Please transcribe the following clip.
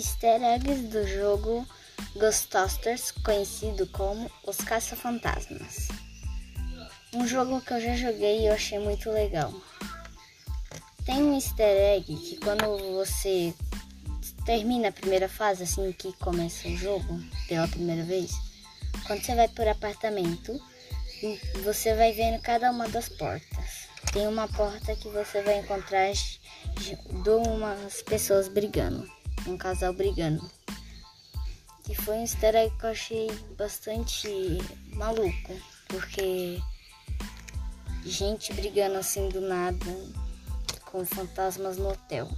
easter eggs do jogo Ghostbusters, conhecido como Os Caça-Fantasmas. Um jogo que eu já joguei e eu achei muito legal. Tem um easter egg que quando você termina a primeira fase, assim que começa o jogo pela primeira vez, quando você vai por apartamento, você vai vendo cada uma das portas. Tem uma porta que você vai encontrar duas pessoas brigando, um casal brigando. E foi um easter egg que eu achei bastante maluco, porque gente brigando assim do nada com fantasmas no hotel.